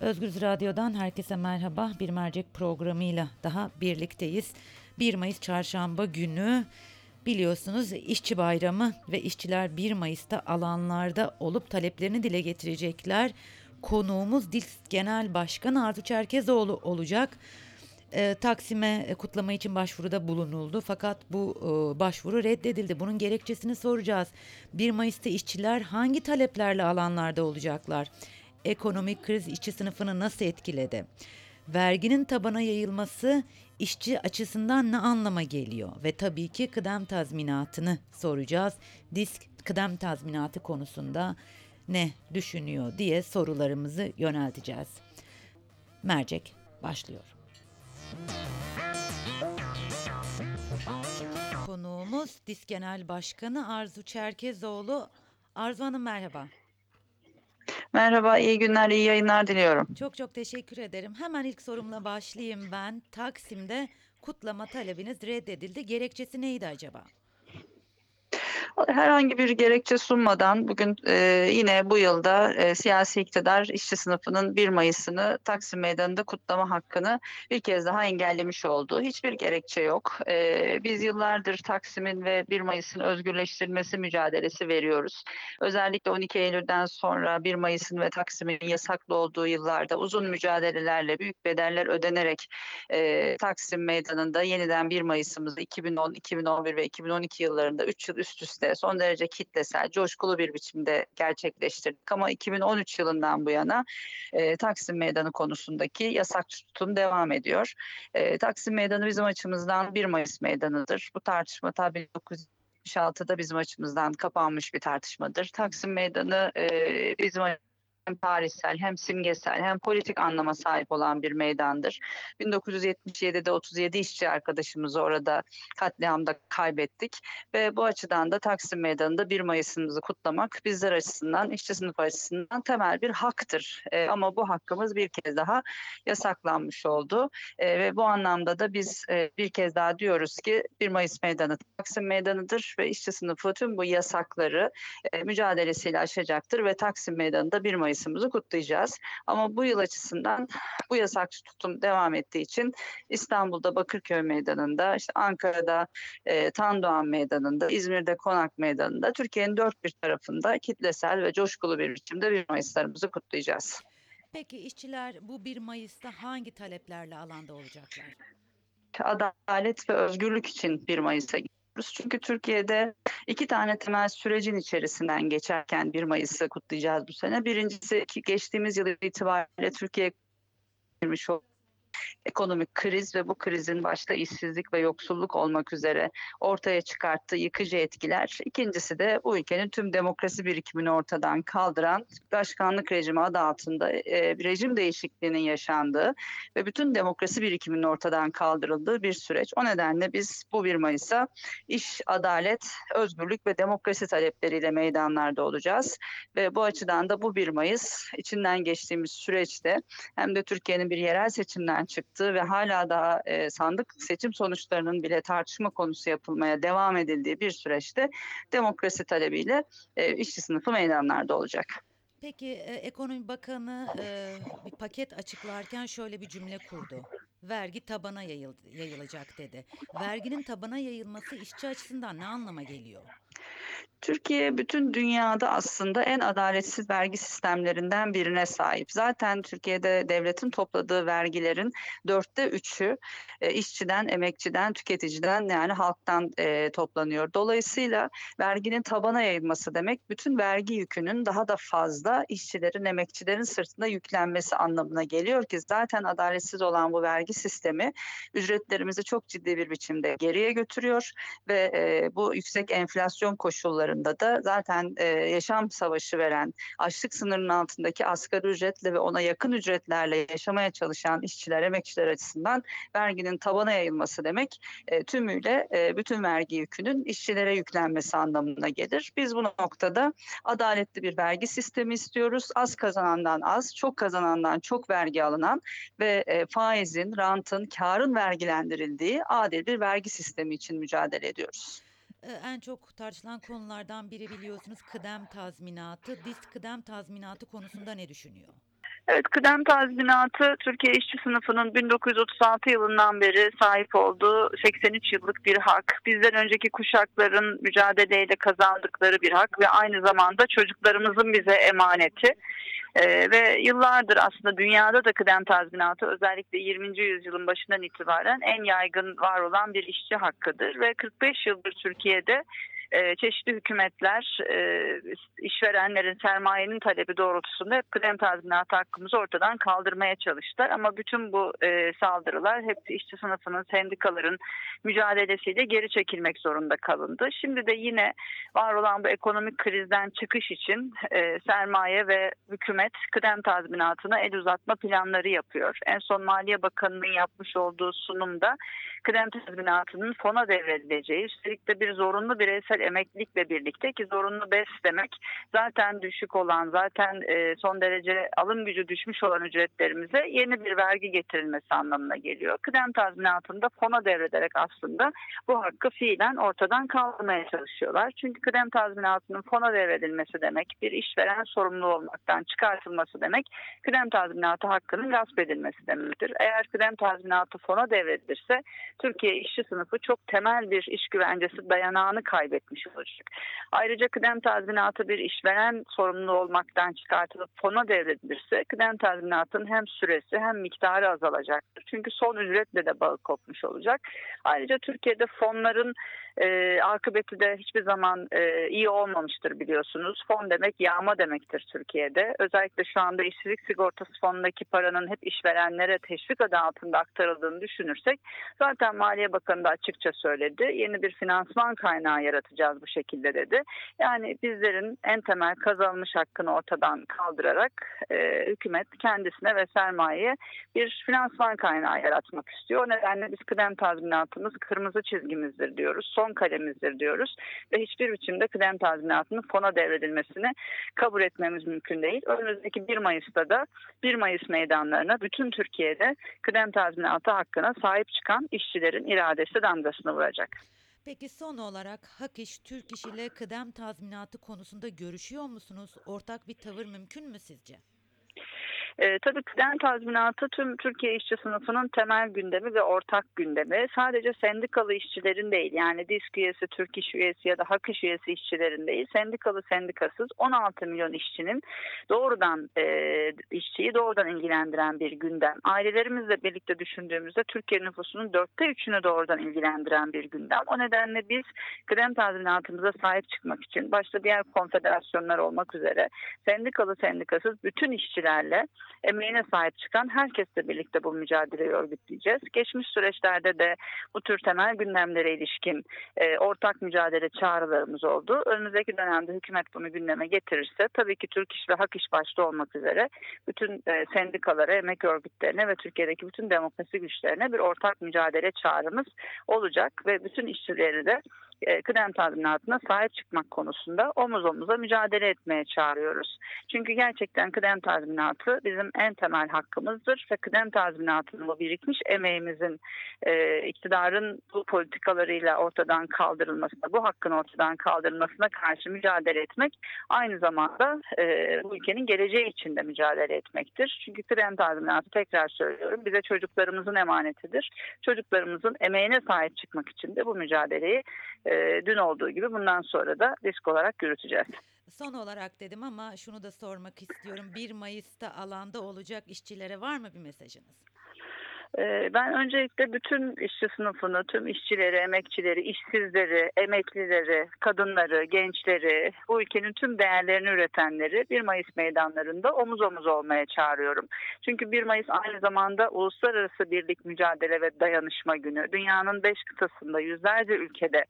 Özgürüz Radyo'dan herkese merhaba. Bir mercek programıyla daha birlikteyiz. 1 Mayıs çarşamba günü biliyorsunuz işçi bayramı ve işçiler 1 Mayıs'ta alanlarda olup taleplerini dile getirecekler. Konuğumuz DİSK Genel Başkanı Artu Çerkezoğlu olacak. E, Taksim'e kutlama için başvuruda bulunuldu fakat bu e, başvuru reddedildi. Bunun gerekçesini soracağız. 1 Mayıs'ta işçiler hangi taleplerle alanlarda olacaklar? Ekonomik kriz işçi sınıfını nasıl etkiledi? Verginin tabana yayılması işçi açısından ne anlama geliyor? Ve tabii ki kıdem tazminatını soracağız. Disk kıdem tazminatı konusunda ne düşünüyor diye sorularımızı yönelteceğiz. Mercek başlıyor. Konuğumuz Disk Genel Başkanı Arzu Çerkezoğlu. Arzu Hanım merhaba. Merhaba, iyi günler, iyi yayınlar diliyorum. Çok çok teşekkür ederim. Hemen ilk sorumla başlayayım ben. Taksim'de kutlama talebiniz reddedildi. Gerekçesi neydi acaba? Herhangi bir gerekçe sunmadan bugün e, yine bu yılda e, siyasi iktidar işçi sınıfının 1 Mayıs'ını Taksim Meydanı'nda kutlama hakkını bir kez daha engellemiş oldu. Hiçbir gerekçe yok. E, biz yıllardır Taksim'in ve 1 Mayıs'ın özgürleştirilmesi mücadelesi veriyoruz. Özellikle 12 Eylül'den sonra 1 Mayıs'ın ve Taksim'in yasaklı olduğu yıllarda uzun mücadelelerle büyük bedeller ödenerek e, Taksim Meydanı'nda yeniden 1 Mayıs'ımızı 2010, 2011 ve 2012 yıllarında 3 yıl üst üste son derece kitlesel, coşkulu bir biçimde gerçekleştirdik. Ama 2013 yılından bu yana e, Taksim Meydanı konusundaki yasak tutum devam ediyor. E, Taksim Meydanı bizim açımızdan 1 Mayıs meydanıdır. Bu tartışma tabii 1976'da bizim açımızdan kapanmış bir tartışmadır. Taksim Meydanı e, bizim hem tarihsel hem simgesel hem politik anlama sahip olan bir meydandır. 1977'de 37 işçi arkadaşımızı orada katliamda kaybettik ve bu açıdan da Taksim Meydanı'nda 1 Mayıs'ımızı kutlamak bizler açısından, işçi sınıf açısından temel bir haktır. E, ama bu hakkımız bir kez daha yasaklanmış oldu e, ve bu anlamda da biz e, bir kez daha diyoruz ki 1 Mayıs Meydanı Taksim Meydanı'dır ve işçi sınıfı tüm bu yasakları e, mücadelesiyle aşacaktır ve Taksim Meydanı'nda 1 Mayıs'ımızı kutlayacağız. Ama bu yıl açısından bu yasakçı tutum devam ettiği için İstanbul'da Bakırköy Meydanı'nda, işte Ankara'da e, Tandoğan Meydanı'nda, İzmir'de Konak Meydanı'nda, Türkiye'nin dört bir tarafında kitlesel ve coşkulu bir biçimde 1 Mayıs'larımızı kutlayacağız. Peki işçiler bu 1 Mayıs'ta hangi taleplerle alanda olacaklar? Adalet ve özgürlük için 1 Mayıs'a gidiyoruz. Çünkü Türkiye'de iki tane temel sürecin içerisinden geçerken 1 Mayıs'ı kutlayacağız bu sene. Birincisi geçtiğimiz yıl itibariyle Türkiye girmiş olduğu ekonomik kriz ve bu krizin başta işsizlik ve yoksulluk olmak üzere ortaya çıkarttığı yıkıcı etkiler. İkincisi de bu ülkenin tüm demokrasi birikimini ortadan kaldıran başkanlık rejimi adı altında e, rejim değişikliğinin yaşandığı ve bütün demokrasi birikiminin ortadan kaldırıldığı bir süreç. O nedenle biz bu 1 Mayıs'a iş, adalet, özgürlük ve demokrasi talepleriyle meydanlarda olacağız. Ve bu açıdan da bu 1 Mayıs içinden geçtiğimiz süreçte hem de Türkiye'nin bir yerel seçimden çıktığı ve hala daha e, sandık seçim sonuçlarının bile tartışma konusu yapılmaya devam edildiği bir süreçte demokrasi talebiyle e, işçi sınıfı meydanlarda olacak. Peki e, Ekonomi Bakanı e, bir paket açıklarken şöyle bir cümle kurdu. Vergi tabana yayıl, yayılacak dedi. Verginin tabana yayılması işçi açısından ne anlama geliyor? Türkiye bütün dünyada aslında en adaletsiz vergi sistemlerinden birine sahip. Zaten Türkiye'de devletin topladığı vergilerin dörtte üçü e, işçiden, emekçiden, tüketiciden yani halktan e, toplanıyor. Dolayısıyla verginin tabana yayılması demek bütün vergi yükünün daha da fazla işçilerin, emekçilerin sırtına yüklenmesi anlamına geliyor ki zaten adaletsiz olan bu vergi sistemi ücretlerimizi çok ciddi bir biçimde geriye götürüyor ve e, bu yüksek enflasyon koşulları yıllarında da zaten e, yaşam savaşı veren, açlık sınırının altındaki asgari ücretle ve ona yakın ücretlerle yaşamaya çalışan işçiler, emekçiler açısından verginin tabana yayılması demek e, tümüyle e, bütün vergi yükünün işçilere yüklenmesi anlamına gelir. Biz bu noktada adaletli bir vergi sistemi istiyoruz. Az kazanandan az, çok kazanandan çok vergi alınan ve e, faizin, rantın, karın vergilendirildiği adil bir vergi sistemi için mücadele ediyoruz. Ee, En çok tartışılan konulardan biri biliyorsunuz kıdem tazminatı. DİSK kıdem tazminatı konusunda ne düşünüyor? Evet, kıdem tazminatı Türkiye işçi sınıfının 1936 yılından beri sahip olduğu 83 yıllık bir hak. Bizden önceki kuşakların mücadeleyle kazandıkları bir hak ve aynı zamanda çocuklarımızın bize emaneti. Ee, ve yıllardır aslında dünyada da kıdem tazminatı özellikle 20. yüzyılın başından itibaren en yaygın var olan bir işçi hakkıdır ve 45 yıldır Türkiye'de e, çeşitli hükümetler e, işverenlerin sermayenin talebi doğrultusunda hep kıdem tazminatı hakkımızı ortadan kaldırmaya çalıştılar. Ama bütün bu e, saldırılar hep işçi sınıfının, sendikaların mücadelesiyle geri çekilmek zorunda kalındı. Şimdi de yine var olan bu ekonomik krizden çıkış için e, sermaye ve hükümet kıdem tazminatına el uzatma planları yapıyor. En son Maliye Bakanı'nın yapmış olduğu sunumda kıdem tazminatının fona devredileceği, üstelik de bir zorunlu bireysel emeklilikle birlikte ki zorunlu BES demek zaten düşük olan, zaten e, son derece alım gücü düşmüş olan ücretlerimize yeni bir vergi getirilmesi anlamına geliyor. Kıdem tazminatında fona devrederek aslında bu hakkı fiilen ortadan kaldırmaya çalışıyorlar. Çünkü kıdem tazminatının fona devredilmesi demek, bir işveren sorumlu olmaktan çıkartılması demek, kıdem tazminatı hakkının gasp edilmesi demektir. Eğer kıdem tazminatı fona devredilirse Türkiye işçi sınıfı çok temel bir iş güvencesi dayanağını kaybetmiş olacak. Ayrıca kıdem tazminatı bir işveren sorumlu olmaktan çıkartılıp fona devredilirse kıdem tazminatının hem süresi hem miktarı azalacaktır. Çünkü son ücretle de bağı kopmuş olacak. Ayrıca Türkiye'de fonların e, akıbeti de hiçbir zaman e, iyi olmamıştır biliyorsunuz. Fon demek yağma demektir Türkiye'de. Özellikle şu anda işsizlik sigortası fonundaki paranın hep işverenlere teşvik adı altında aktarıldığını düşünürsek zaten Maliye Bakanı da açıkça söyledi. Yeni bir finansman kaynağı yaratacağız bu şekilde dedi. Yani bizlerin en temel kazanılmış hakkını ortadan kaldırarak e, hükümet kendisine ve sermayeye bir finansman kaynağı yaratmak istiyor. O nedenle biz kıdem tazminatımız kırmızı çizgimizdir diyoruz. Son kalemizdir diyoruz. Ve hiçbir biçimde kıdem tazminatının fona devredilmesini kabul etmemiz mümkün değil. Önümüzdeki 1 Mayıs'ta da 1 Mayıs meydanlarına bütün Türkiye'de kıdem tazminatı hakkına sahip çıkan işçilerin iradesi damgasını vuracak. Peki son olarak Hak İş, Türk İş ile kıdem tazminatı konusunda görüşüyor musunuz? Ortak bir tavır mümkün mü sizce? E, tabii kıdem tazminatı tüm Türkiye işçi sınıfının temel gündemi ve ortak gündemi. Sadece sendikalı işçilerin değil yani disk üyesi, Türk İş üyesi ya da Hak İş üyesi işçilerin değil sendikalı sendikasız 16 milyon işçinin doğrudan e, işçiyi doğrudan ilgilendiren bir gündem. Ailelerimizle birlikte düşündüğümüzde Türkiye nüfusunun dörtte üçünü doğrudan ilgilendiren bir gündem. O nedenle biz kıdem tazminatımıza sahip çıkmak için başta diğer konfederasyonlar olmak üzere sendikalı sendikasız bütün işçilerle emeğine sahip çıkan herkesle birlikte bu mücadeleyi örgütleyeceğiz. Geçmiş süreçlerde de bu tür temel gündemlere ilişkin e, ortak mücadele çağrılarımız oldu. Önümüzdeki dönemde hükümet bunu gündeme getirirse tabii ki Türk İş ve Hak İş başta olmak üzere bütün e, sendikalara, emek örgütlerine ve Türkiye'deki bütün demokrasi güçlerine bir ortak mücadele çağrımız olacak ve bütün işçileri de kıdem tazminatına sahip çıkmak konusunda omuz omuza mücadele etmeye çağırıyoruz. Çünkü gerçekten kıdem tazminatı bizim en temel hakkımızdır ve kıdem tazminatının bu birikmiş emeğimizin e, iktidarın bu politikalarıyla ortadan kaldırılmasına, bu hakkın ortadan kaldırılmasına karşı mücadele etmek aynı zamanda e, bu ülkenin geleceği için de mücadele etmektir. Çünkü kıdem tazminatı tekrar söylüyorum bize çocuklarımızın emanetidir. Çocuklarımızın emeğine sahip çıkmak için de bu mücadeleyi e, dün olduğu gibi bundan sonra da risk olarak yürüteceğiz. Son olarak dedim ama şunu da sormak istiyorum. 1 Mayıs'ta alanda olacak işçilere var mı bir mesajınız? Ee, Ben öncelikle bütün işçi sınıfını, tüm işçileri, emekçileri, işsizleri, emeklileri, kadınları, gençleri, bu ülkenin tüm değerlerini üretenleri 1 Mayıs meydanlarında omuz omuz olmaya çağırıyorum. Çünkü 1 Mayıs aynı zamanda Uluslararası Birlik Mücadele ve Dayanışma Günü. Dünyanın 5 kıtasında yüzlerce ülkede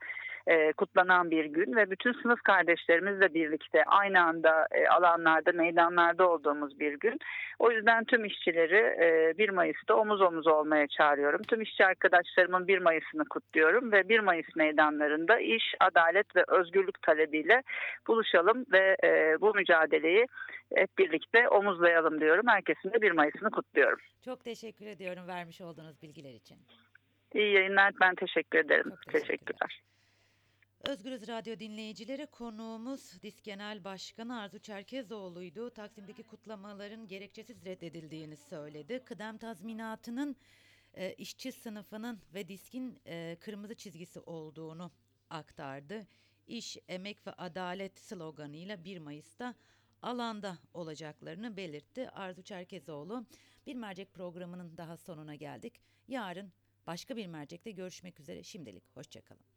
e, kutlanan bir gün ve bütün sınıf kardeşlerimizle birlikte aynı anda e, alanlarda, meydanlarda olduğumuz bir gün. O yüzden tüm işçileri e, 1 Mayıs'ta omuz omuz olmaya çağırıyorum. Tüm işçi arkadaşlarımın 1 Mayıs'ını kutluyorum ve 1 Mayıs meydanlarında iş, adalet ve özgürlük talebiyle buluşalım ve e, bu mücadeleyi hep birlikte omuzlayalım diyorum. Herkesin de 1 Mayıs'ını kutluyorum. Çok teşekkür ediyorum vermiş olduğunuz bilgiler için. İyi yayınlar. Ben teşekkür ederim. Çok teşekkürler. Teşekkürler. Özgürüz Radyo dinleyicileri konuğumuz Disk Genel Başkanı Arzu Çerkezoğlu'ydu. Taksim'deki kutlamaların gerekçesiz reddedildiğini söyledi. Kıdem tazminatının e, işçi sınıfının ve diskin e, kırmızı çizgisi olduğunu aktardı. İş, emek ve adalet sloganıyla 1 Mayıs'ta alanda olacaklarını belirtti. Arzu Çerkezoğlu bir mercek programının daha sonuna geldik. Yarın başka bir mercekte görüşmek üzere. Şimdilik hoşçakalın.